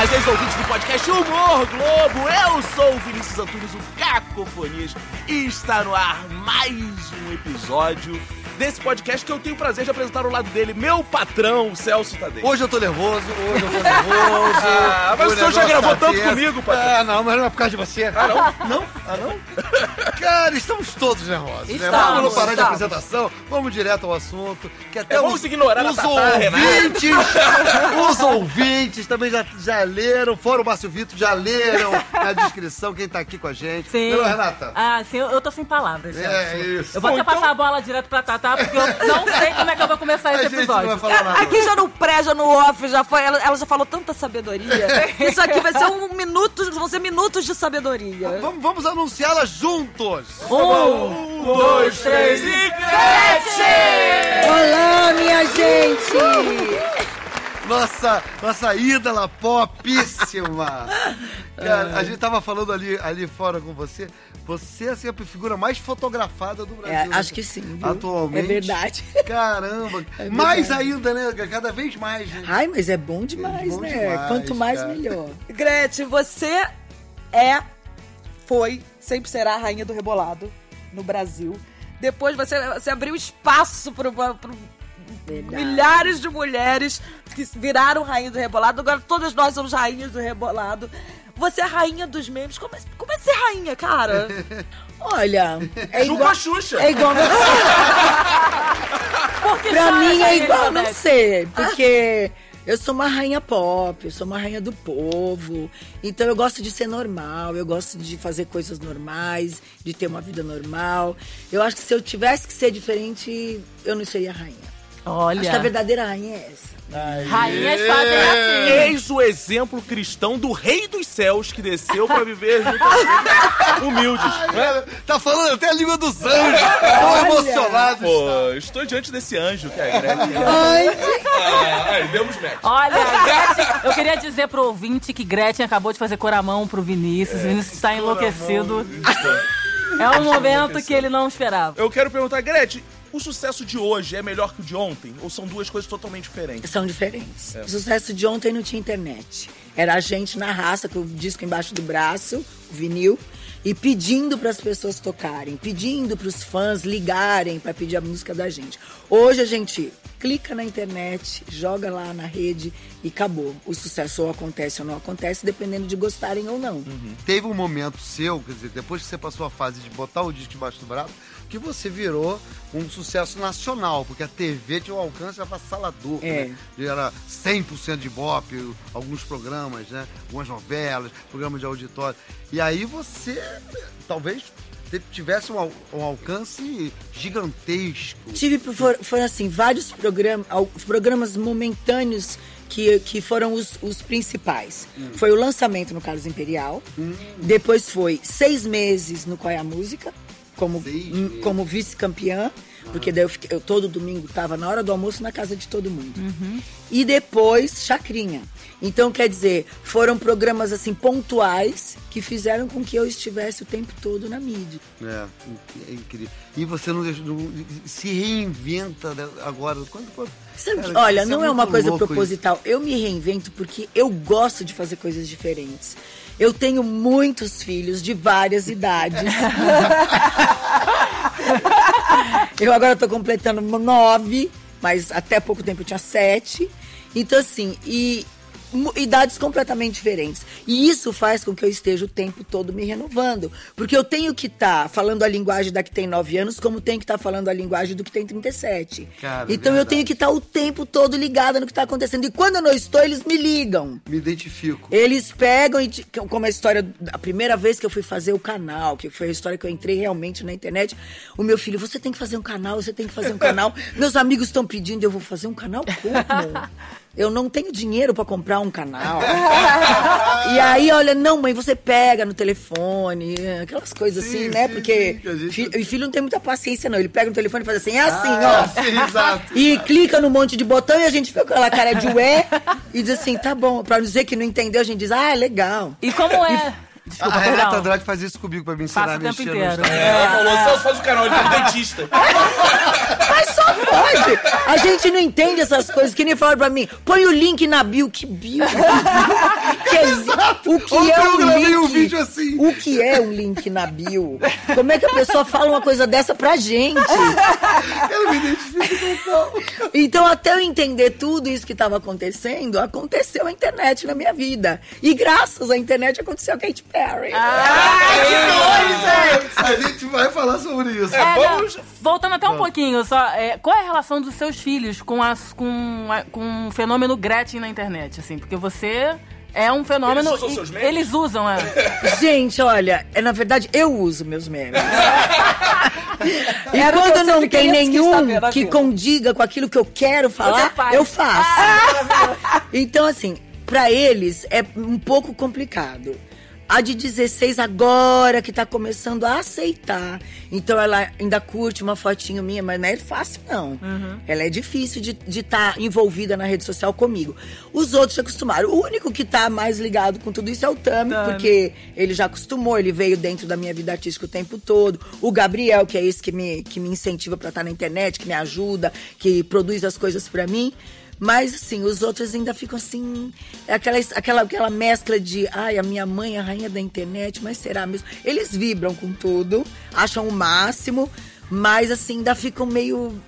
prazeres ouvintes do podcast Humor Globo. Eu sou o Vinícius Antunes, o Cacofonias, e está no ar mais um episódio desse podcast que eu tenho o prazer de apresentar ao lado dele, meu patrão, Celso Tadei. Hoje eu tô nervoso, hoje eu tô nervoso. Ah, mas o senhor já gravou tanto comigo, patrão. Ah, não, mas não é por causa de você. Ah, não? Não? Ah, não? Cara, estamos todos nervosos. né? Estamos, Vamos não parar de estamos. apresentação, vamos direto ao assunto. Que até É, vamos ignorar os ouvintes, os ouvintes também já, já leram, fora o Márcio Vitor, já leram na descrição quem tá aqui com a gente. Sim. Não, Renata? Ah, sim, eu eu tô sem palavras. É, isso. Eu vou até Bom, então- passar a bola direto pra Tatá, porque eu não sei como é que eu vou começar A esse gente não episódio. vai falar nada. Aqui já no pré, já no off, já foi, ela, ela já falou tanta sabedoria. Isso aqui vai ser um minuto, vão ser minutos de sabedoria. Vamos, vamos anunciá-la juntos. Um, dois, três e Olá, minha gente! Nossa, nossa ídola popíssima. Cara, a gente tava falando ali, ali fora com você. Você assim, é a figura mais fotografada do Brasil. É, né? acho que sim, viu? Atualmente. É verdade. Caramba. É mais verdade. ainda, né? Cada vez mais, né? Ai, mas é bom demais, É bom né? demais, Quanto mais, cara. melhor. Gretchen, você é, foi, sempre será a rainha do rebolado no Brasil. Depois você, você abriu espaço para Verdade. milhares de mulheres que viraram rainha do rebolado. Agora todas nós somos rainhas do rebolado. Você é a rainha dos memes. Como é, como é ser rainha, cara? Olha, é igual, a Xuxa. é igual não ser. Por que Pra mim é igual não ser, porque eu sou uma rainha pop, eu sou uma rainha do povo. Então eu gosto de ser normal, eu gosto de fazer coisas normais, de ter uma vida normal. Eu acho que se eu tivesse que ser diferente, eu não seria rainha. Olha, Acho que a verdadeira rainha é essa. rainhas fazem assim. Eis o exemplo cristão do rei dos céus que desceu pra viver junto a gente, humildes. Cara, Tá falando até a língua dos anjos. Tão emocionado. Pô, estou diante desse anjo que é a Gretchen. Ai, Ah, aí, demos match. Olha, Gretchen, eu queria dizer pro ouvinte que Gretchen acabou de fazer coramão pro Vinícius. O Vinícius está enlouquecido. É um momento que ele não esperava. Eu quero perguntar, Gretchen, o sucesso de hoje é melhor que o de ontem? Ou são duas coisas totalmente diferentes? São diferentes. O sucesso de ontem não tinha internet. Era a gente na raça, com o disco embaixo do braço, o vinil, e pedindo para as pessoas tocarem, pedindo para os fãs ligarem para pedir a música da gente. Hoje a gente clica na internet, joga lá na rede e acabou. O sucesso ou acontece ou não acontece, dependendo de gostarem ou não. Teve um momento seu, quer dizer, depois que você passou a fase de botar o disco embaixo do braço, que você virou um sucesso nacional, porque a TV tinha um alcance avassalador. É. Né? Era 100% de bop, alguns programas, né? Algumas novelas, programas de auditório. E aí você, talvez, tivesse um, al- um alcance gigantesco. Tive, for- foram assim, vários programas, programas momentâneos que, que foram os, os principais. Foi o lançamento no Carlos Imperial, depois foi seis meses no Qual é a Música, como, hum, como vice-campeã, porque daí eu, fiquei- eu todo domingo estava na hora do almoço na casa de todo mundo. E depois Chacrinha. Então, quer dizer, foram programas assim pontuais que fizeram com que eu estivesse o tempo todo na mídia. É, é incrível. E você não, deixa- não- se reinventa agora. Quanto, Cara, olha, isso não é, muito uma coisa proposital. Eu me reinvento porque eu gosto de fazer coisas diferentes. Eu tenho muitos filhos de várias idades. eu agora tô completando nove, mas até pouco tempo eu tinha sete. Então, assim, e idades completamente diferentes. E isso faz com que eu esteja o tempo todo me renovando. Porque eu tenho que estar falando a linguagem da que tem 9 anos, como tenho que estar falando a linguagem do que tem 37. Cara, então eu tenho que estar o tempo todo ligada no que está acontecendo. E quando eu não estou, eles me ligam. Me identifico. Eles pegam e, como a história, a primeira vez que eu fui fazer o canal, que foi a história que eu entrei realmente na internet, o meu filho, você tem que fazer um canal, você tem que fazer um canal. Meus amigos estão pedindo, eu vou fazer um canal como? Eu não tenho dinheiro pra comprar um canal. e aí, olha, não, mãe, você pega no telefone, aquelas coisas Sim, assim, né? sim, Porque sim, gente- fi- e filho não tem muita paciência, não. Ele pega no telefone e faz assim, é assim, Ah, ó. sim, exato. E clica no monte de botão e a gente fica com aquela cara de ué e diz assim, tá bom. Pra dizer que não entendeu, a gente diz, ah, legal. E como é? Desculpa, a Renata perdão. Andrade faz isso comigo pra me ensinar Passa a o mexer no. Instagram. É, ela falou, Celso, faz o canal, ele é dentista. Mas só pode. A gente não entende essas coisas. Que nem falaram pra mim, põe o link na bio. Que bio? que é isso? o que Ontem é um link? um vídeo assim. O que é um link na bio? Como é que a pessoa fala uma coisa dessa pra gente? Eu me identifico total. Então, até eu entender tudo isso que estava acontecendo, aconteceu a internet na minha vida. E graças à internet aconteceu a Katy Perry. A gente vai falar sobre isso. É, não, vamos- voltando até um pouquinho, só, é, qual é a relação dos seus filhos com, as, com, a- com o fenômeno Gretchen na internet, assim? Porque você é um fenômeno... Eles usam seus memes? Eles usam, é. Gente, olha, é, na verdade, eu uso meus memes. e Era que quando não tem nenhum que vida. condiga com aquilo que eu quero falar, eu faço. então, assim, pra eles é um pouco complicado. A de 16 agora que tá começando a aceitar. Então ela ainda curte uma fotinho minha, mas não é fácil, não. Ela é difícil de estar envolvida na rede social comigo. Os outros já acostumaram. O único que tá mais ligado com tudo isso é o Tami, porque ele já acostumou, ele veio dentro da minha vida artística o tempo todo. O Gabriel, que é esse que me, que me incentiva pra estar na internet, que me ajuda, que produz as coisas pra mim. Mas, assim, os outros ainda ficam assim. é Aquela, aquela, aquela mescla de. Ai, a minha mãe é a rainha da internet, mas será mesmo? Eles vibram com tudo, acham o máximo, mas, assim, ainda ficam meio.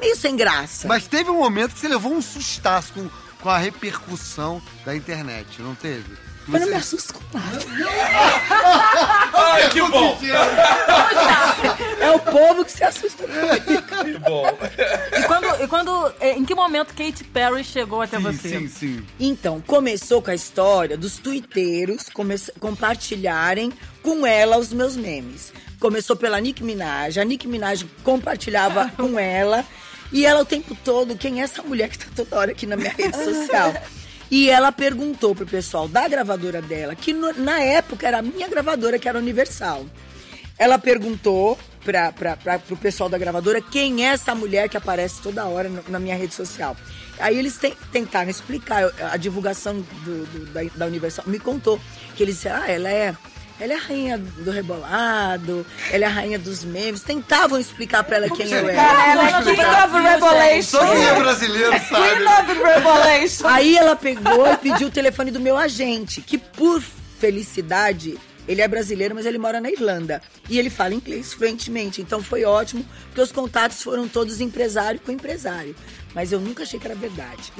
meio sem graça. Mas teve um momento que você levou um sustaço com, com a repercussão da internet, não teve? Eu não me assusto com nada. Ai, que bom. É o povo que se assusta comigo. Que bom. E quando, e quando é, em que momento Katy Perry chegou até Sim, você? sim, sim. Então, começou com a história dos tuiteiros compartilharem com ela os meus memes. Começou pela Nick Minaj. A Nick Minaj compartilhava com ela. E ela o tempo todo, quem é essa mulher que tá toda hora aqui na minha rede social? E ela perguntou pro pessoal da gravadora dela, que no- na época era a minha gravadora, que era Universal. Ela perguntou pra, pra, pra, pro pessoal da gravadora quem é essa mulher que aparece toda hora no- na minha rede social. Aí eles ten- tentaram explicar, a divulgação do, do- da, da Universal me contou que eles disseram, ah, ela é, ela é a rainha do rebolado, ela é a rainha dos memes. Tentavam explicar pra ela quem eu era. Ela é King of Revelation. Só quem é brasileiro sabe. King of Revelation. Aí ela pegou e pediu o telefone do meu agente, que por felicidade, ele é brasileiro, mas ele mora na Irlanda. E ele fala inglês fluentemente. Então foi ótimo, porque os contatos foram todos empresário com empresário. Mas eu nunca achei que era verdade.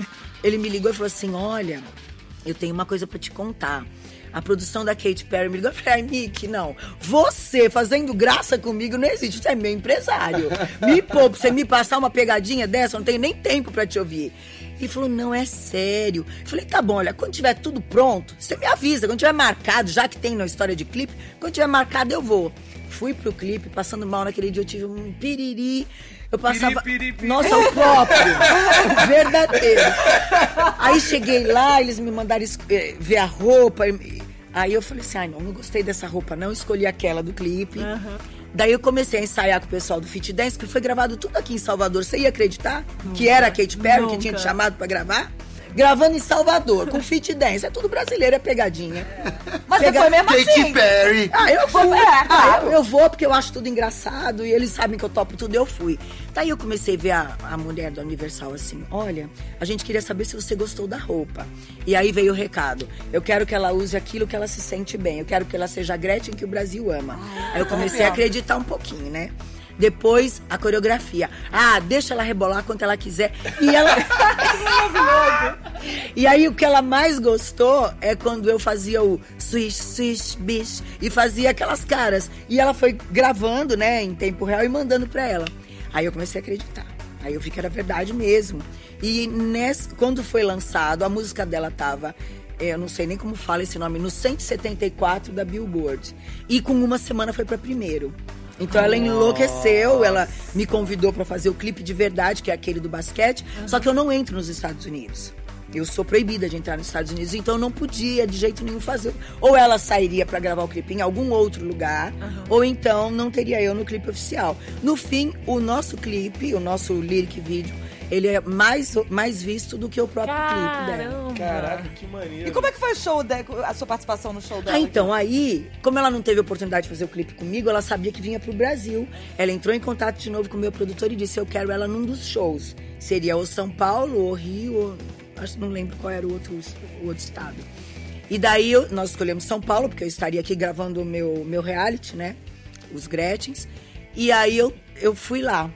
Ele me ligou e falou assim: olha, eu tenho uma coisa pra te contar. A produção da Katy Perry me ligou e falei, Nick, não. Você fazendo graça comigo não existe. Você é meu empresário. Me poupa, você me passar uma pegadinha dessa, eu não tenho nem tempo pra te ouvir. Ele falou, não, é sério. Eu falei, tá bom, olha, quando tiver tudo pronto, você me avisa. Quando tiver marcado, já que tem na história de clipe, quando tiver marcado, eu vou. Fui pro clipe, passando mal naquele dia, eu tive um piriri. Eu passava. Piri, piri, piri. Nossa, o próprio. verdadeiro. Aí cheguei lá, eles me mandaram eh, ver a roupa. Aí eu falei assim: ai, não, não gostei dessa roupa, não. Escolhi aquela do clipe. Daí eu comecei a ensaiar com o pessoal do Fit Dance, que foi gravado tudo aqui em Salvador. Você ia acreditar que era a Katy Perry que tinha te Nunca. chamado pra gravar? Gravando em Salvador, com Fit Dance. É tudo brasileiro, é pegadinha. Mas você Pega- foi mesmo Katy assim. Perry. Ah, eu fui. É, Ah, claro. eu, eu vou porque eu acho tudo engraçado e eles sabem que eu topo tudo, eu fui. Daí eu comecei a ver a, a mulher da Universal assim: olha, a gente queria saber se você gostou da roupa. E aí veio o recado: eu quero que ela use aquilo que ela se sente bem, eu quero que ela seja a Gretchen que o Brasil ama. aí eu comecei a acreditar um pouquinho, né? Depois, a coreografia. Ah, deixa ela rebolar quanto ela quiser. E ela. E aí o que ela mais gostou é quando eu fazia o swish, swish, bish e fazia aquelas caras. E ela foi gravando, né, em tempo real e mandando pra ela. Aí eu comecei a acreditar. Aí eu vi que era verdade mesmo. E quando foi lançado, a música dela tava, eh, eu não sei nem como fala esse nome, no 174 da Billboard. E com uma semana foi pra primeiro. Então ela enlouqueceu, ela me convidou pra fazer o clipe de verdade, que é aquele do basquete, só que eu não entro nos Estados Unidos. Eu sou proibida de entrar nos Estados Unidos, então eu não podia de jeito nenhum fazer. Ou ela sairia pra gravar o clipe em algum outro lugar, ou então não teria eu no clipe oficial. No fim, o nosso clipe, o nosso lyric vídeo, Ele é mais, mais visto do que o próprio clipe dela. Caramba. Caraca, que maneiro. E como é que foi o show de, a sua participação no show dela? Ah, então, aí, como ela não teve oportunidade de fazer o clipe comigo, ela sabia que vinha pro Brasil. Ela entrou em contato de novo com o meu produtor e disse: Eu quero ela num dos shows. Seria ou São Paulo, ou Rio, ou. Acho que não lembro qual era o outro, o outro estado. E daí nós escolhemos São Paulo, porque eu estaria aqui gravando o meu, meu reality, né? Os Gretchens. E aí eu, eu fui lá.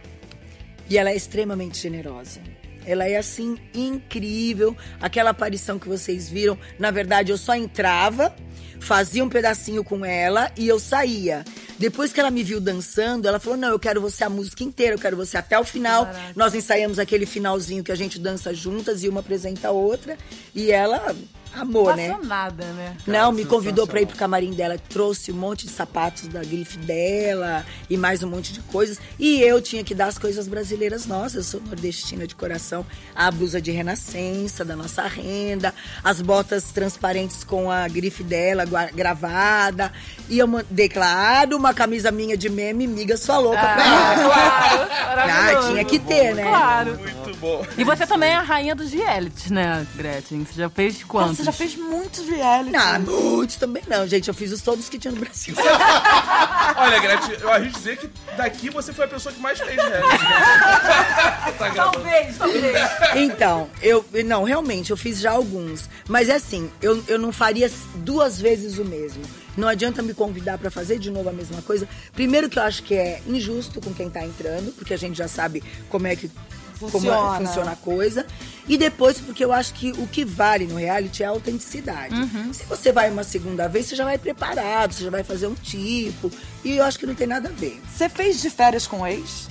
E ela é extremamente generosa. Ela é assim incrível. Aquela aparição que vocês viram, na verdade eu só entrava, fazia um pedacinho com ela e eu saía. Depois que ela me viu dançando, ela falou: "Não, eu quero você a música inteira, eu quero você até o final". Nós ensaiamos aquele finalzinho que a gente dança juntas e uma apresenta a outra, e ela amou, né? Apaixonada, né? Não, me convidou pra ir pro camarim dela, trouxe um monte de sapatos da grife dela e mais um monte de coisas. E eu tinha que dar as coisas brasileiras nossas. Eu sou nordestina de coração. A blusa de renascença da nossa renda, as botas transparentes com a grife dela gravada. E eu mandei, claro, uma camisa minha de meme, miga sua louca. pra ela. Claro, Ah, tinha que ter, né? Claro. Bom. E você também é a rainha dos realities, né, Gretchen? Você já fez Nossa, quantos? Você já fez muitos reality. Não, muitos também não, gente. Eu fiz os todos que tinha no Brasil. Olha, Gretchen, eu arrisco dizer que daqui você foi a pessoa que mais fez, né? tá. Talvez, talvez. Então, eu. Não, realmente, eu fiz já alguns. Mas é assim, eu, eu não faria duas vezes o mesmo. Não adianta me convidar pra fazer de novo a mesma coisa. Primeiro que eu acho que é injusto com quem tá entrando, porque a gente já sabe como é que Funciona. é- funciona a coisa. E depois, porque eu acho que o que vale no reality é a autenticidade. Se você vai uma segunda vez, você já vai preparado, você já vai fazer um tipo. E eu acho que não tem nada a ver. Você fez de férias com o ex?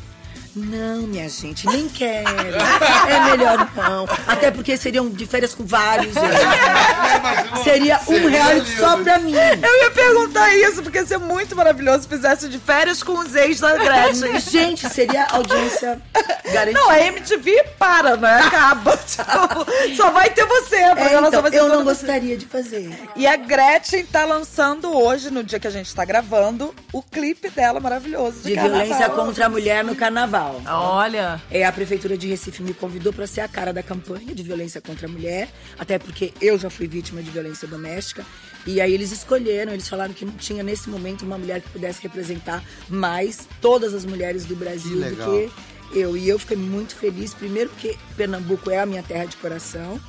Não, minha gente, nem quero. É melhor não. Até porque seriam de férias com vários. eles. Seria um reality lindo. só pra mim. Eu ia perguntar isso, porque ia ser muito maravilhoso se fizesse de férias com os ex da Gretchen. Gente, seria audiência garantida. Não, a MTV para, né? Acaba. Tipo, só vai ter você. É, então, vai ser eu não você. gostaria de fazer. E a Gretchen tá lançando hoje, no dia que a gente tá gravando, o clipe dela maravilhoso. De, De violência contra a mulher no carnaval. Olha, É, a Prefeitura de Recife me convidou para ser a cara da campanha de violência contra a mulher, até porque eu já fui vítima de violência doméstica. E aí eles escolheram, eles falaram que não tinha nesse momento uma mulher que pudesse representar mais todas as mulheres do Brasil Que do legal. que eu. E eu fiquei muito feliz, primeiro porque Pernambuco é a minha terra de coração,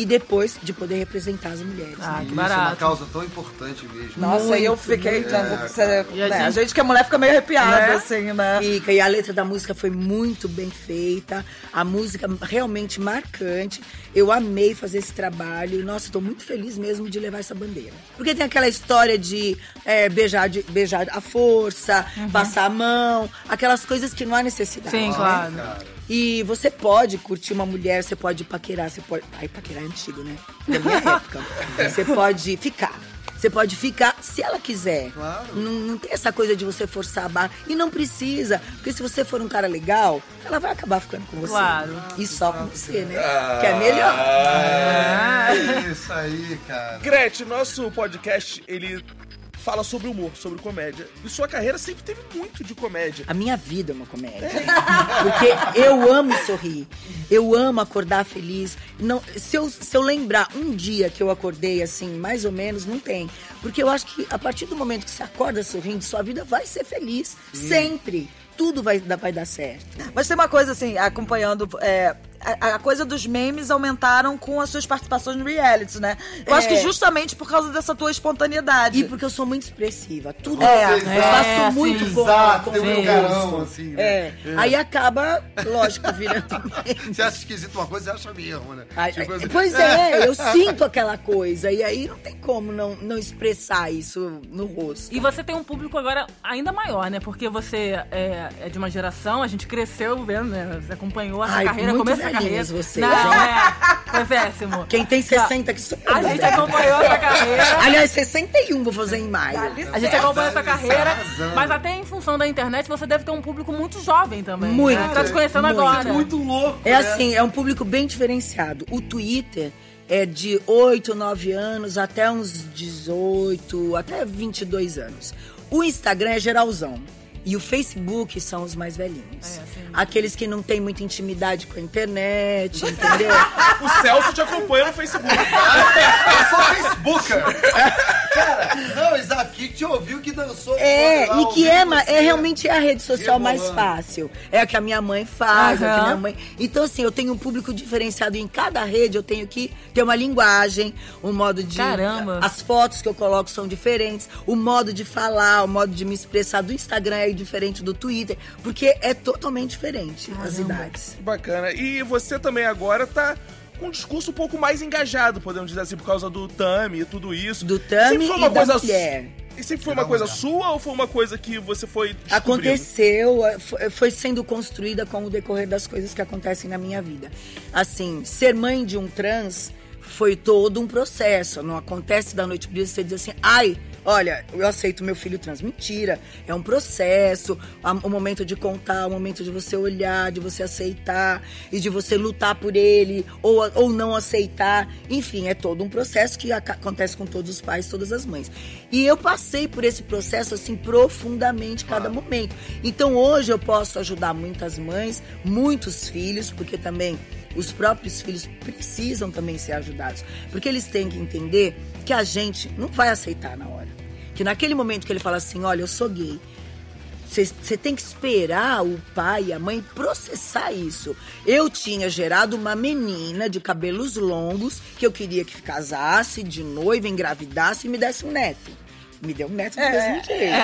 e depois de poder representar as mulheres. ah, que Isso é uma barato. causa tão importante mesmo. Nossa, e eu Muito, fiquei. muito. né, É, você- E a né, a gente- gente que é mulher fica meio arrepiada, Né? assim, né? Fica, e a letra da música foi muito bem feita, a música realmente marcante. Eu amei fazer esse trabalho. Nossa, estou muito feliz mesmo de levar essa bandeira. Porque tem aquela história de é, beijar, de beijar à força, passar a mão, aquelas coisas que não há necessidade. Sim, né? E você pode curtir uma mulher, você pode paquerar, você pode. Ai, paquerar é antigo, né? Da minha época. Você pode ficar. Você pode ficar se ela quiser. Claro. Não, não tem essa coisa de você forçar a barra. E não precisa. Porque se você for um cara legal, ela vai acabar ficando com você. Claro. E só com você, né? Que é melhor. É isso aí, cara. Gretchen, nosso podcast, ele fala sobre humor, sobre comédia. E sua carreira sempre teve muito de comédia. A minha vida é uma comédia. Porque eu amo sorrir. Eu amo acordar feliz. Não, se, eu, se eu lembrar um dia que eu acordei assim, mais ou menos, não tem. Porque eu acho que a partir do momento que você acorda sorrindo, sua vida vai ser feliz. Sempre. Tudo vai, dar- vai dar certo. Mas tem uma coisa assim, acompanhando. é, a, a coisa dos memes aumentaram com as suas participações no reality, né? Eu acho É. que justamente por causa dessa tua espontaneidade. E porque eu sou muito expressiva. Tudo É, eu faço é, muito sim. com, Exato, com tem um carão, assim, né? É. Aí acaba, lógico, virando. Você acha esquisito uma coisa, você acha mesmo, né? Ai, Tipo assim- Pois é, eu sinto aquela coisa. E aí não tem como não, não expressar isso no rosto. E você tem um público agora ainda maior, né? Porque você é, é de uma geração, a gente cresceu vendo, né? Você acompanhou essa Ai, carreira, muito da carreira. vocês, Não, é. Foi péssimo. Quem tem 60 que sou eu. A gente acompanhou essa carreira. Aliás, 61 vou fazer em maio. A gente acompanha essa carreira, mas até em função da internet você deve ter um público muito jovem também. Muito, Né? Tá te conhecendo muito. agora. Muito louco. É assim, é um público bem diferenciado. O Twitter é de 8, 9 anos até uns 18, até 22 anos. O Instagram é geralzão. E o Facebook são os mais velhinhos. É, sim. Aqueles que não têm muita intimidade com a internet, entendeu? O Celso te acompanha no Facebook. Eu sou Facebooker. Cara, não, Isaac, que te ouviu que dançou. É, e que é, ma- você. é realmente a rede social mais fácil. É a que a minha mãe faz, é a que minha mãe. Então, assim, eu tenho um público diferenciado em cada rede, eu tenho que ter uma linguagem, um modo de. Caramba. As fotos que eu coloco são diferentes, o modo de falar, o modo de me expressar do Instagram é diferente do Twitter, porque é totalmente diferente as idades. Bacana. E você também agora tá com um discurso um pouco mais engajado, podemos dizer assim, por causa do Tami e tudo isso. Do Tami Sempre foi uma e da coisa mulher. E sempre foi uma coisa sua ou foi uma coisa que você foi? Aconteceu, eh, fo- foi sendo construída com o decorrer das coisas que acontecem na minha vida. Assim, ser mãe de um trans foi todo um processo. Não acontece da noite pro dia você dizer assim, ai, olha, eu aceito meu filho trans. Mentira, é um processo. O momento de contar, o momento de você olhar, de você aceitar e de você lutar por ele ou, ou não aceitar. Enfim, é todo um processo que acontece com todos os pais, todas as mães. E eu passei por esse processo assim profundamente cada momento. Então hoje eu posso ajudar muitas mães, muitos filhos, porque também os próprios filhos precisam também ser ajudados, porque eles têm que entender que a gente não vai aceitar na hora. Que naquele momento que ele fala assim, olha, eu sou gay, você tem que esperar o pai e a mãe processar isso. Eu tinha gerado uma menina de cabelos longos que eu queria que casasse de noiva, engravidasse e me desse um neto. Me deu um neto do mesmo jeito.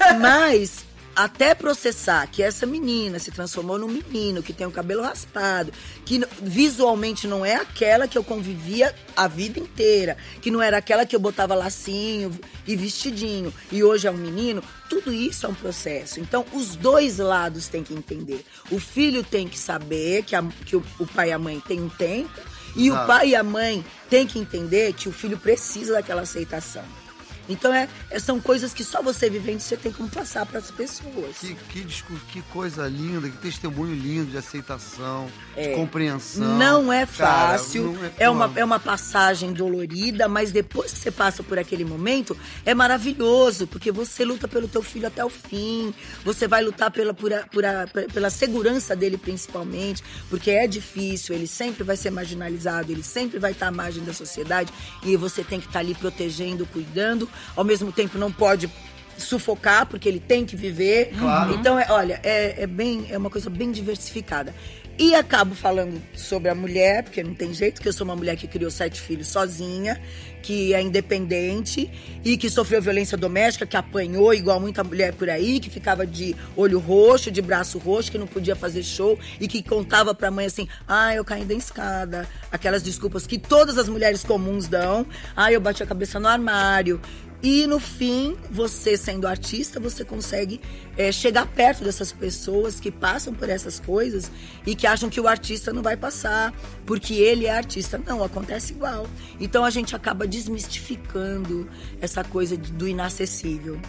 Mas até processar que essa menina se transformou num menino que tem o cabelo raspado, que visualmente não é aquela que eu convivia a vida inteira, que não era aquela que eu botava lacinho e vestidinho, e hoje é um menino, tudo isso é um processo. Então, os dois lados têm que entender. O filho tem que saber que, a- que o, o pai e a mãe têm um tempo, e o Exato. pai e a mãe têm que entender que o filho precisa daquela aceitação. Então, é, é- são coisas que só você vivendo você tem como passar para as pessoas. Que, que, que coisa linda, que testemunho lindo de aceitação, É. de compreensão. Não é Cara, fácil, não é, uma, pô, é uma passagem dolorida, mas depois que você passa por aquele momento, é maravilhoso, porque você luta pelo teu filho até o fim, você vai lutar pela, por a- por a- pe- pela segurança dele principalmente, porque é difícil, ele sempre vai ser marginalizado, ele sempre vai estar à margem da sociedade, e você tem que estar ali protegendo, cuidando, ao mesmo tempo não pode sufocar, porque ele tem que viver. Então, é, olha, é, é bem, é uma coisa bem diversificada. E acabo falando sobre a mulher, porque não tem jeito, que eu sou uma mulher que criou sete filhos sozinha, que é independente e que sofreu violência doméstica, que apanhou igual muita mulher por aí, que ficava de olho roxo, de braço roxo, que não podia fazer show e que contava pra mãe assim: ah, eu caí da escada. Aquelas desculpas que todas as mulheres comuns dão. Ah, eu bati a cabeça no armário. E no fim, você sendo artista, você consegue é, chegar perto dessas pessoas que passam por essas coisas e que acham que o artista não vai passar, porque ele é artista. Não, acontece igual. Então a gente acaba desmistificando essa coisa do inacessível.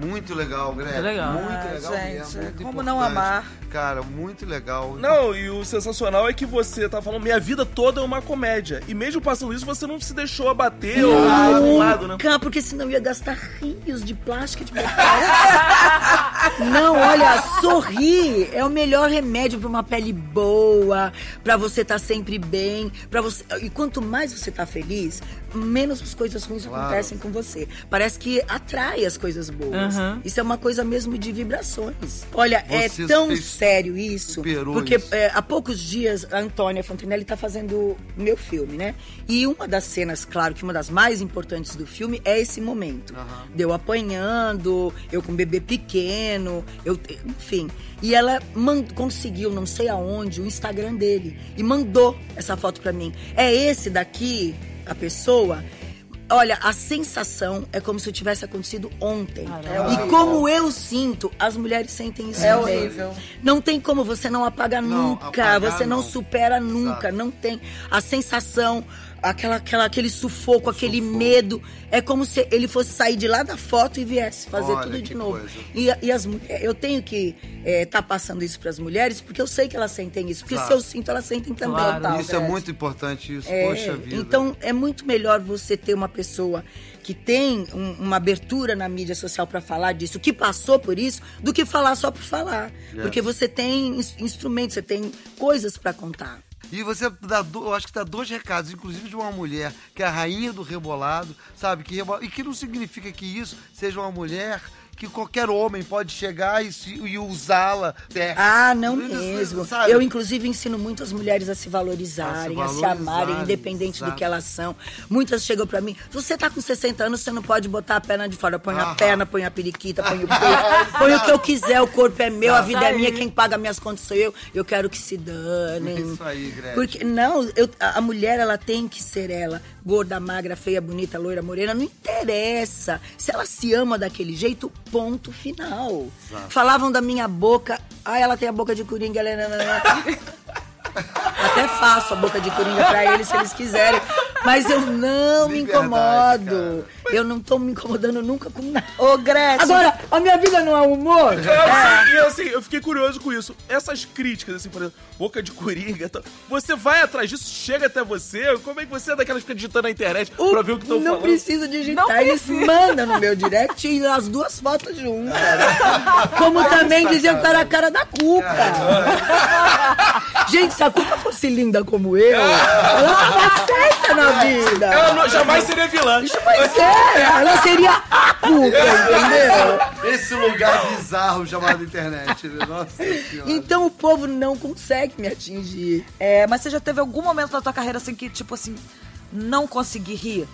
Muito legal, Greg. Muito legal. Muito Ah, legal gente, mesmo. muito como não importante. amar? Cara, muito legal. Não, e o sensacional é que você tá falando, minha vida toda é uma comédia. E mesmo passando isso, você não se deixou abater ou de um lado, né? Porque senão eu ia gastar rios de plástico e de botox. Não, olha, sorrir é o melhor remédio pra uma pele boa, pra você estar sempre bem, para você. E quanto mais você tá feliz, menos as coisas ruins acontecem com você. Parece que atrai as coisas boas. Aham. Isso é uma coisa mesmo de vibrações. Olha, é Você tão fez- sério isso, porque isso. é, há poucos dias a Antônia Fontenelle tá fazendo meu filme, né? E uma das cenas, claro que uma das mais importantes do filme é esse momento. Aham. Deu apanhando, eu com um bebê pequeno, eu, enfim. E ela conseguiu, não sei aonde, o Instagram dele e mandou essa foto pra mim. É esse daqui, a pessoa? Olha, a sensação é como se tivesse acontecido ontem. Caramba. E como eu sinto, as mulheres sentem isso É também. horrível. Não tem como, você não apaga Não, nunca, apagar você não, não. supera nunca, Exato. não tem. A sensação, aquela, aquela, aquele sufoco, aquele Sufoco. medo, é como se ele fosse sair de lá da foto e viesse fazer Olha, tudo de novo. E, e as mulheres, eu tenho que estar passando isso para as mulheres, porque eu sei que elas sentem isso, porque Exato. se eu sinto, elas sentem também. Claro. Tal, Isso é Gretchen. muito importante, isso. É, Poxa vida. Então é muito melhor você ter uma pessoa que tem um- uma abertura na mídia social pra falar disso, que passou por isso, do que falar só por falar. Porque você tem ins- instrumentos, você tem coisas pra contar. E você dá, do- eu acho que dá dois recados, inclusive de uma mulher que é a rainha do rebolado, sabe? Que rebola- e que não significa que isso seja uma mulher que qualquer homem pode chegar e, se- e usá-la. É. Ah, não Isso, mesmo. sabe? Eu, inclusive, ensino muito as mulheres a se valorizarem, A a se se, amarem, valorizarem, independente do que elas são. Muitas chegam pra mim, você tá com 60 anos, você não pode botar a perna de fora. Põe a perna, põe a periquita, põe o peito, põe o que eu quiser, o corpo é meu, a vida é minha, quem paga minhas contas sou eu. Eu quero que se danem. Isso aí, Gretchen. Porque, não, eu- a mulher, ela tem que ser ela. Gorda, magra, feia, bonita, loira, morena, não interessa. Se ela se ama daquele jeito, ponto final. Falavam da minha boca, ah, ela tem a boca de coringa, ela é... Até faço a boca de coringa pra eles se eles quiserem. Mas eu não me incomodo. Eu não tô me incomodando nunca com nada. Ô, Gretchen. Agora, a minha vida não é humor? É, e assim, eu fiquei curioso com isso. Essas críticas, assim, por exemplo, boca de coringa, tal, você vai atrás disso, chega até você? Como é que você é daquelas que fica digitando na internet pra ver o que estão não falando? precisa digitar, Não eles precisa. mandam no meu direct e as duas fotos juntas. Como também diziam que era a cara da Cuca. Gente, se a Cuca fosse linda como eu, ela tava certa na vida. Ela não- jamais seria vilã. Pois é, ela seria a Cuca, entendeu? Esse lugar bizarro chamado internet. né? Nossa senhora. Então o povo não consegue me atingir. É, mas você já teve algum momento na tua carreira assim que, tipo assim, não consegui rir?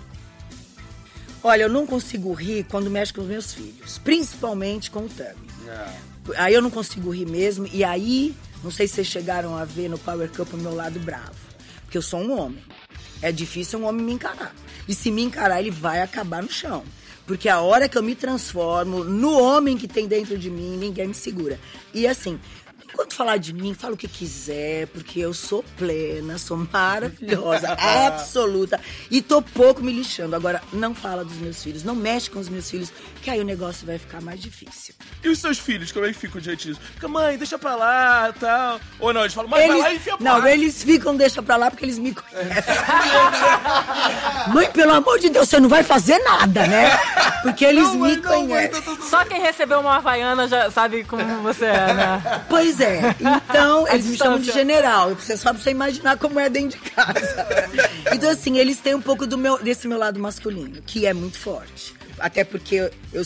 Olha, eu não consigo rir quando mexe com os meus filhos, principalmente com o Tami. Aí eu não consigo rir mesmo, e aí, não sei se vocês chegaram a ver no Power Cup o meu lado bravo. Porque eu sou um homem. É difícil um homem me encarar. E se me encarar, ele vai acabar no chão. Porque a hora que eu me transformo no homem que tem dentro de mim, ninguém me segura. E assim, enquanto falar de mim, fala o que quiser, porque eu sou plena, sou maravilhosa, absoluta. E tô pouco me lixando. Agora, não fala dos meus filhos, não mexe com os meus filhos, que aí o negócio vai ficar mais difícil. E os seus filhos, como é que ficam diante disso? Fica, mãe, deixa pra lá, tal. Ou não, eles falam, mãe, vai lá e enfia a não, eles ficam, deixa pra lá, porque eles me conhecem. mãe, pelo amor de Deus, você não vai fazer nada, né? Porque eles Não, mãe, me não, mãe, conhecem. tá tudo Só quem recebeu uma havaiana já sabe como você é, né? Pois é. Então, A eles me chamam de general. Você só você imaginar como é dentro de casa. Então, assim, eles têm um pouco do meu, desse meu lado masculino, que é muito forte. Até porque eu, eu,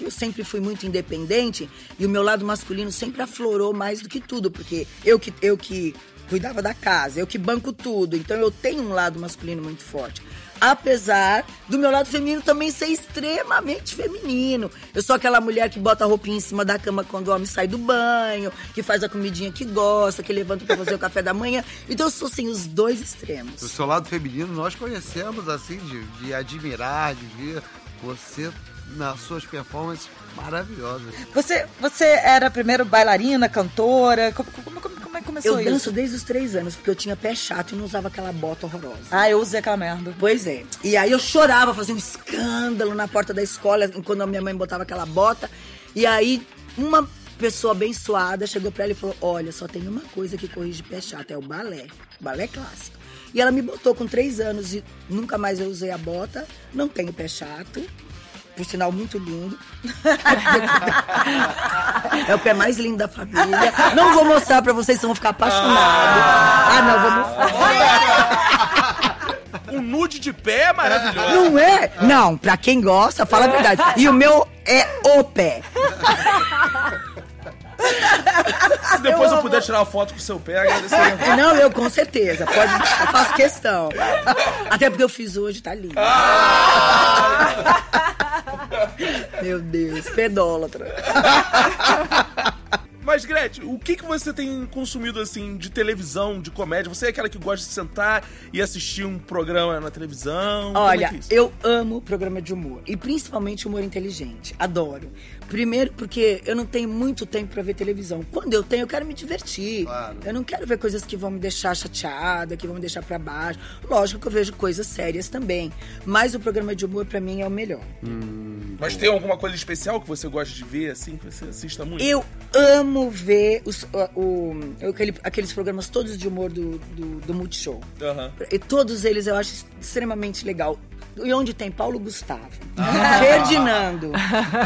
eu sempre fui muito independente e o meu lado masculino sempre aflorou mais do que tudo, porque eu que, eu que cuidava da casa, eu que banco tudo. Então eu tenho um lado masculino muito forte. Apesar do meu lado feminino também ser extremamente feminino. Eu sou aquela mulher que bota a roupinha em cima da cama quando o homem sai do banho, que faz a comidinha que gosta, que levanta pra fazer o café da manhã. Então eu sou assim, os dois extremos. O seu lado feminino nós conhecemos, assim, de, de admirar, de ver você nas suas performances maravilhosas. Você, você era primeiro bailarina, cantora? Como, como, como, começou Eu isso? danço desde os três anos, porque eu tinha pé chato e não usava aquela bota horrorosa. Ah, eu usei aquela merda. Pois é. E aí eu chorava, fazia um escândalo na porta da escola quando a minha mãe botava aquela bota. E aí uma pessoa abençoada chegou pra ela e falou: Olha, só tem uma coisa que corrige pé chato, é o balé. Balé clássico. E ela me botou com três anos e nunca mais eu usei a bota. Não tenho pé chato. Por sinal, muito lindo. é o pé mais lindo da família. Não vou mostrar pra vocês, senão vão ficar apaixonados. Ah, não, vou mostrar. Um nude de pé é maravilhoso. Não é? Não, pra quem gosta, fala a verdade. E o meu é o pé. Se depois eu, puder tirar uma foto com o seu pé, agradeceria. Não, eu com certeza. Pode, eu faço questão. Até porque eu fiz hoje, tá lindo. Meu Deus, pedólatra. Mas, Gretchen, o que, que você tem consumido, assim, de televisão, de comédia? Você é aquela que gosta de sentar e assistir um programa na televisão? É Olha, é isso? eu amo programa de humor. E principalmente humor inteligente. Adoro. Primeiro porque eu não tenho muito tempo pra ver televisão. Quando eu tenho, eu quero me divertir. Claro. Eu não quero ver coisas que vão me deixar chateada, que vão me deixar pra baixo. Lógico que eu vejo coisas sérias também. Mas o programa de humor, pra mim, é o melhor. Mas tem alguma coisa especial que você gosta de ver, assim, que você assista muito? Eu amo ver os, o, o- aquele- aqueles programas todos de humor do, do, do Multishow. Aham. E todos eles eu acho extremamente legal. E onde tem Paulo Gustavo, Ferdinando.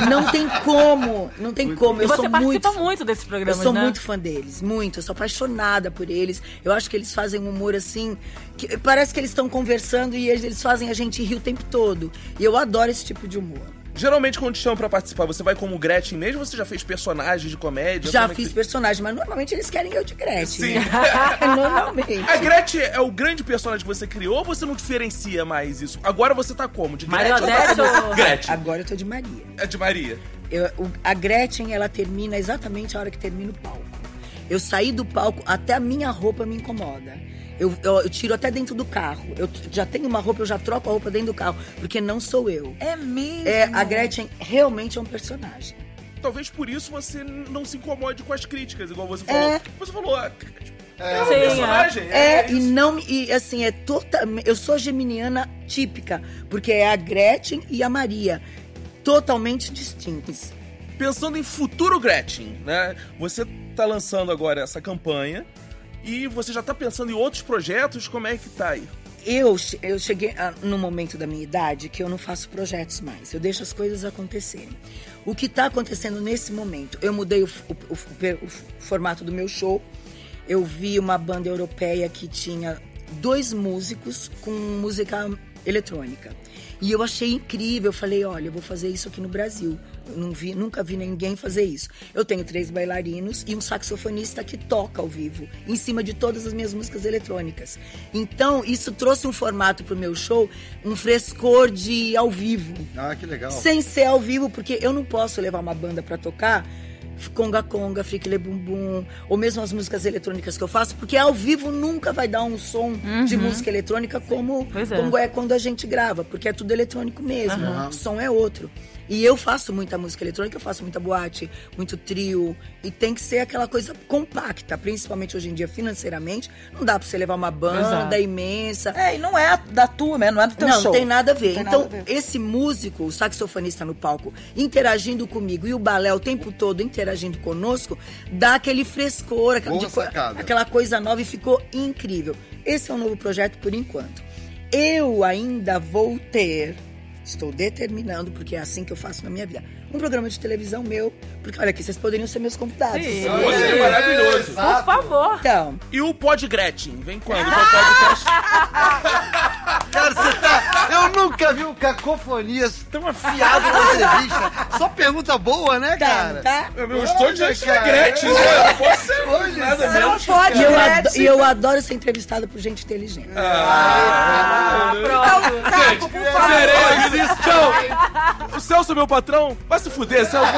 Não tem como, não tem como. E Eu você sou participa muito, muito, desses eu programas, sou né? muito fã deles, muito. Eu sou apaixonada por eles. Eu acho que eles fazem um humor assim. Que parece que eles estão conversando e eles, fazem a gente rir o tempo todo. E eu adoro esse tipo de humor. Geralmente, quando te chamam pra participar, você vai como Gretchen mesmo ou você já fez personagens de comédia? Já Como é fiz que- personagem, mas normalmente eles querem eu de Gretchen. Sim. né? normalmente. A Gretchen é o grande personagem que você criou ou você não diferencia mais isso? Agora você tá como? De Gretchen Marionete ou- Gretchen. Agora eu tô de Maria. É de Maria. Eu- o- a Gretchen, ela termina exatamente a hora que termina o palco. Eu saí do palco, até a minha roupa me incomoda. Eu, eu- eu tiro até dentro do carro. Eu já tenho uma roupa, eu já troco a roupa dentro do carro, porque não sou eu. É mesmo? É, a Gretchen realmente é um personagem. Talvez por isso você não se incomode com as críticas, igual você falou. É. Você falou, ah, é, um Sim, é. personagem. É, e isso. não e assim, é totalmente. Eu sou geminiana típica, porque é a Gretchen e a Maria. Totalmente distintas. Pensando em futuro Gretchen, né? Você tá lançando agora essa campanha e você já tá pensando em outros projetos, como é que tá aí? Eu, eu cheguei a, num momento da minha idade que eu não faço projetos mais. Eu deixo as coisas acontecerem. O que está acontecendo nesse momento? Eu mudei o, o- o o formato do meu show. Eu vi uma banda europeia que tinha dois músicos com música eletrônica. E eu achei incrível. Eu falei, olha, eu vou fazer isso aqui no Brasil. Eu não vi, nunca vi ninguém fazer isso. Eu tenho três bailarinos e um saxofonista que toca ao vivo, em cima de todas as minhas músicas eletrônicas. Então, isso trouxe um formato pro meu show, um frescor de ao vivo. Ah, que legal. Sem ser ao vivo, porque eu não posso levar uma banda pra tocar conga conga, friquile bum bum, ou mesmo as músicas eletrônicas que eu faço, porque ao vivo nunca vai dar um som de música eletrônica como, é. como é quando a gente grava, porque é tudo eletrônico mesmo, o som é outro. E eu faço muita música eletrônica, eu faço muita boate, muito trio, e tem que ser aquela coisa compacta, principalmente hoje em dia financeiramente, não dá pra você levar uma banda Exato. imensa, É, e não é da tua, né? Não é do teu não, show. tem nada a ver. Não tem então, nada a ver. esse músico, o saxofonista no palco, interagindo comigo e o balé o tempo todo interagindo conosco, dá aquele frescor, aquela, de aquela coisa nova e ficou incrível. Esse é um novo projeto por enquanto. Eu ainda vou ter, estou determinando, porque é assim que eu faço na minha vida, um programa de televisão meu, porque olha aqui, vocês poderiam ser meus convidados. Sim. Você é maravilhoso. Por favor. Então, E o Pod Gretchen? Vem quando? Vai o podcast? Cara, você tá. Eu nunca vi um cacofonias tão afiado na entrevista. Só pergunta boa, né, tá, cara? tá? Eu estou da cara. Gretchen, né? Não posso ser Olha, nada Você não menos. pode, E eu, e eu adoro ser entrevistada por gente inteligente. Ah, Então, Caco, por favor. Serei, isso, tchau. O Celso, meu patrão, vai se fuder, Celso.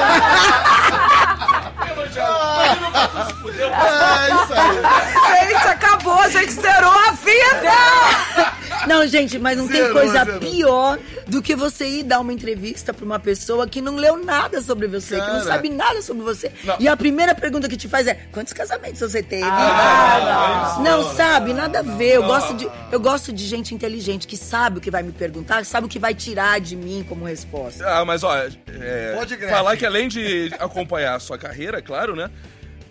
É isso aí. Gente, acabou, a gente zerou a vida! Não, gente, mas não tem Zerou, coisa zerou. pior do que você ir dar uma entrevista pra uma pessoa que não leu nada sobre você, que Cara. não sabe nada sobre você. Não. E a primeira pergunta que te faz é: quantos casamentos você teve? Ah, não, sabe, nada a ver. Eu gosto, de, eu gosto de gente inteligente que sabe o que vai me perguntar, sabe o que vai tirar de mim como resposta. Ah, mas ó, é, falar que além de acompanhar a sua carreira, claro, né?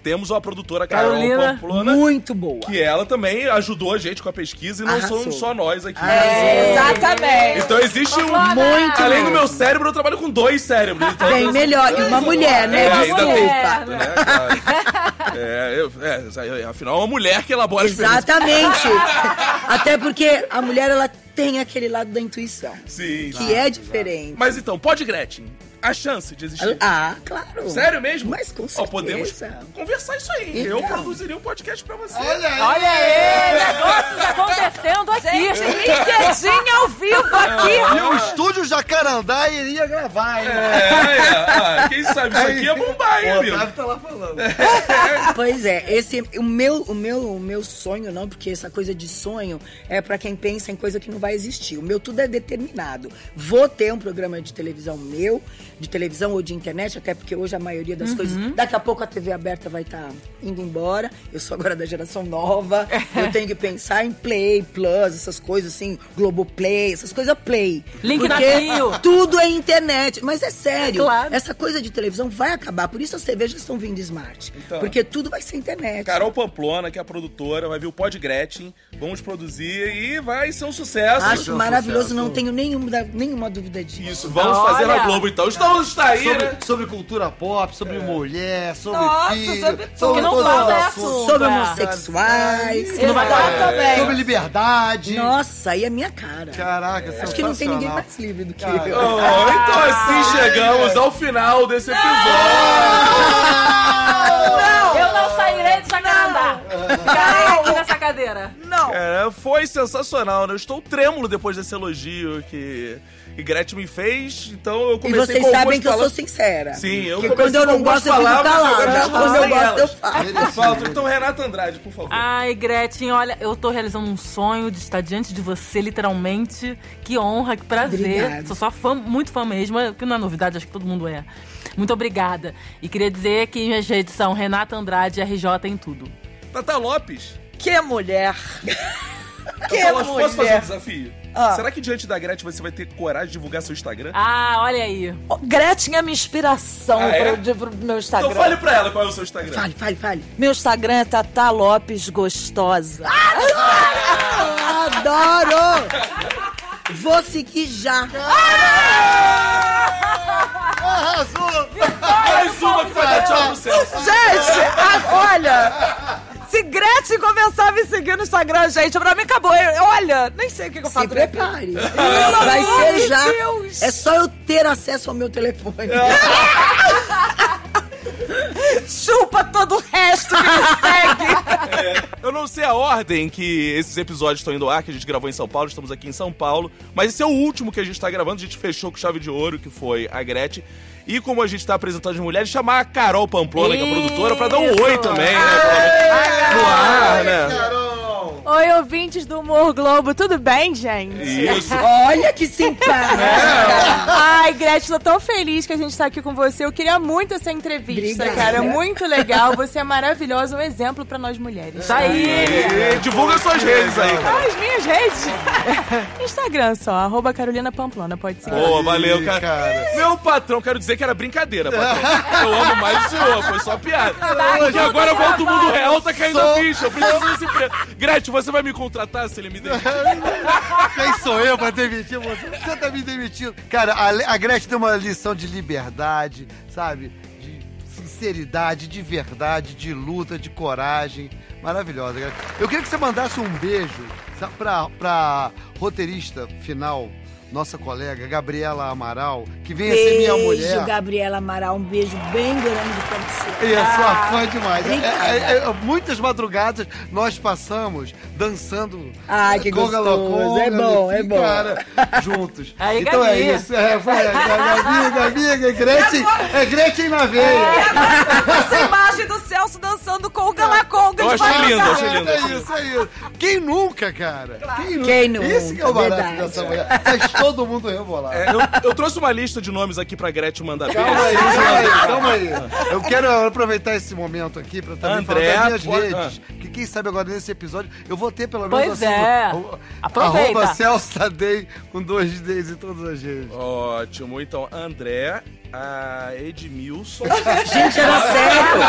Temos uma produtora, Carol Carolina, Pamplona, Muito boa. que ela também ajudou a gente com a pesquisa e não Arrasou. somos só nós aqui. É, exatamente. Então existe um... Muito Além do meu cérebro, eu trabalho com dois cérebros. Então Bem melhor. E uma mulher, né? É, ainda tem né, cara? É, eu- é, afinal, é uma mulher que elabora. Exatamente. Até porque a mulher, ela tem aquele lado da intuição. Sim. Que é diferente. Mas então, pode Gretchen. A chance de existir. Ah, claro. Sério mesmo? Mas com Ó, certeza. podemos conversar isso aí. Então. Eu produziria um podcast pra você. Olha aí. Olha aí, negócios acontecendo aqui. Gente, LinkedIn ao vivo aqui. E o estúdio Jacarandá iria gravar, hein? É, é, ah, quem sabe isso aqui é bombar, hein, O amigo? Otávio tá lá falando. Pois é, esse o meu, o meu, o meu sonho não, porque essa coisa de sonho é pra quem pensa em coisa que não vai existir. O meu tudo é determinado. Vou ter um programa de televisão meu, de televisão ou de internet, até porque hoje a maioria das coisas, daqui a pouco a TV aberta vai estar indo embora. Eu sou agora da geração nova. eu tenho que pensar em Play, Plus, essas coisas assim, Globoplay, essas coisas Play. Link na Porque bio. Tudo é internet, mas é sério. É claro. Essa coisa de televisão vai acabar, por isso as TVs já estão vindo smart. Então. Porque tudo vai ser internet. Carol Pamplona, que é a produtora, vai vir o Pod Gretchen, vamos produzir e vai ser um sucesso. Acho maravilhoso, sucesso. não tenho nenhuma, nenhuma dúvida disso. Isso, vamos Olha. fazer na Globo então. Estamos está aí, Sobre, né? sobre cultura pop, sobre mulher, sobre Nossa, filho, sobre tudo. sobre não falta é assuntos. Sobre É. homossexuais. Não vai dar também. Sobre liberdade. Nossa, aí é minha cara. Caraca, Acho que não tem ninguém mais livre do que Cara, eu. Oh, então assim chegamos ao final desse episódio. Eu não sairei do Jacarandá. Ficarei aqui nessa cadeira. Não. Cara, foi sensacional, né? Eu estou trêmulo depois desse elogio que, que Gretchen me fez. Então eu E comecei vocês com sabem que eu sou sincera. Sim, eu Porque comecei quando eu não gosto, eu fico palavras, calada. agora já Quando eu gosto, eu falo. Falta. Então, Renata Andrade, por favor. Ai, Gretchen, olha, eu tô realizando um sonho de estar diante de você, literalmente. Que honra, que prazer. Obrigada. Sou só fã, muito fã mesmo, que não é novidade, acho que todo mundo é. Muito obrigada. E queria dizer que minhas redes são Renata Andrade RJ em tudo. Tata Lopes. Que mulher. Que Tata Lopes, posso fazer um mulher. desafio? Ah. Será que diante da Gretchen você vai ter coragem de divulgar seu Instagram? Ah, olha aí. Ó, Gretchen é minha inspiração Ah, é? pro, de- pro meu Instagram. Então fale pra ela qual é o seu Instagram. Fale, fale, fale. Meu Instagram é Tata Lopes Gostosa. Adoro! Vou seguir já. Arrasou! Mais uma que vai dar tchau pro Celso. Gente, a- olha. Se Gretchen começar a me seguir no Instagram, gente, pra mim acabou. Eu- olha, nem sei o que, que eu faço. Se vida. prepare. Vai amor ser de já. Deus. É só eu ter acesso ao meu telefone. Chupa todo o resto que me segue. Eu não sei a ordem que esses episódios estão indo ao ar, que a gente gravou em São Paulo, estamos aqui em São Paulo. Mas esse é o último que a gente tá gravando, a gente fechou com chave de ouro, que foi a Gretchen. E como a gente tá apresentando as mulheres, chamar a Carol Pamplona, que é a produtora, pra dar um Isso. oi também, né? No ar, né? Carol! Oi, ouvintes do Humor Globo, tudo bem, gente? Isso. Olha que simpática. Ai, Gretchen, tô tão feliz que a gente tá aqui com você. Eu queria muito essa entrevista, Obrigada. cara. Muito legal. Você é maravilhosa, um exemplo pra nós mulheres. Isso aí. E divulga suas redes aí, cara. As minhas redes. Instagram só, arroba Carolina Pamplona, pode seguir. Boa, valeu, cara. cara. Meu patrão, quero dizer que era brincadeira, patrão. Eu amo mais o senhor, foi só piada. Porque agora volta o mundo real, tá caindo a ficha. Eu preciso desse emprego. Gretchen, você vai me contratar se ele me der? Quem sou eu pra demitir você? Você tá me demitindo. Cara, a, a Gretchen tem uma lição de liberdade, sabe? De sinceridade, de verdade, de luta, de coragem. Maravilhosa, Gretchen. Eu queria que você mandasse um beijo sabe, pra, pra roteirista final, nossa colega, Gabriela Amaral, que vem a ser minha mulher. Beijo, Gabriela Amaral. Um beijo bem grande pra você. E é sua fã demais. É, obrigada. é, é, muitas madrugadas nós passamos dançando. Ai, que conga gostoso. loconga, É bom, é enfim, bom. Cara, juntos. Aí, então é isso. É, vai, Gabi, Gabi, Gabi, Gretchen, é Gretchen na veia. Essa imagem do Celso dançando conga na conga. Eu achei lindo, achei lindo. É isso, é isso. Quem nunca, cara? Quem nunca? Quem nunca, Esse que é o barato verdade. dessa mulher. Faz todo mundo rebolar. É, eu, eu trouxe uma lista de nomes aqui pra Gretchen mandar Calma aí, calma aí, calma aí. Eu quero aproveitar esse momento aqui pra também André, falar das minhas pode- redes. Que quem sabe agora nesse episódio eu vou ter pelo menos Pois assim. é. o- o- Aproveita. Arroba Celso Tadei com dois Ds em todas as redes. Ótimo. Então, André, a Edmilson. Gente, era sério.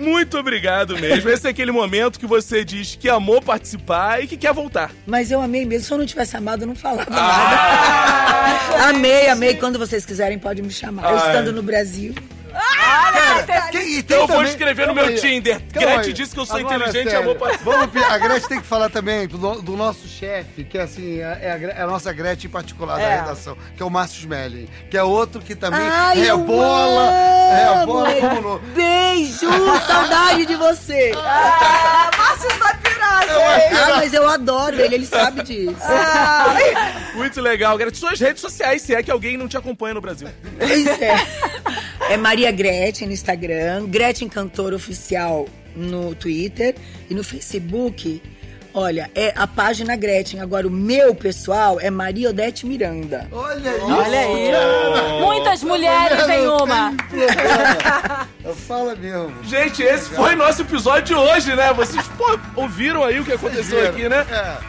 Muito obrigado mesmo. Esse é aquele momento que você diz que amou participar e que quer voltar. Mas eu amei mesmo. Se eu não tivesse amado, eu não falava Ah! nada. Amei, amei. Quando vocês quiserem, pode me chamar. Eu Ai. estando no Brasil. Quem- e tem Eu vou escrever no meu aí, Tinder. calma Gretchen aí. disse que eu sou Agora, inteligente e sério, amou participar. Vamos, pe- a Gretchen tem que falar também do, do nosso chefe, que assim, é, é a, é a nossa Gretchen em particular da É. redação, que é o Márcio Smelling, que é outro que também Ai, rebola, rebola como no... Beijo, saudade de você. Ah, Márcio vai pirar, Ah, mas eu adoro ele, ele sabe disso. Muito legal. Gretchen, suas redes sociais, se é que alguém não te acompanha no Brasil. Pois é. É Maria Gretchen no Instagram, Gretchen Cantora Oficial no Twitter e no Facebook. Olha, é a página Gretchen. Agora, o meu pessoal é Maria Odete Miranda. Olha isso. Olha aí. Muitas mulheres em uma. Fala mesmo. Gente, esse foi nosso episódio de hoje, né? Vocês pô, ouviram aí o que aconteceu aqui, né?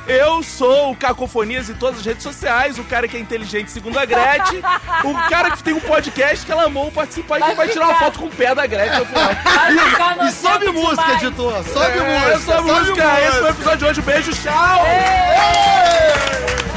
Eu sou o Cacofonias em todas as redes sociais, o cara que é inteligente segundo a Gretchen, o cara que tem um podcast que ela amou participar e que Vai vai tirar uma foto com o pé da Gretchen no final. Vai ficar E sobe música, demais. editor. Sobe É, música. Essa sobe música, esse foi o episódio de hoje. Beijo, beijo, tchau! Ei! Ei!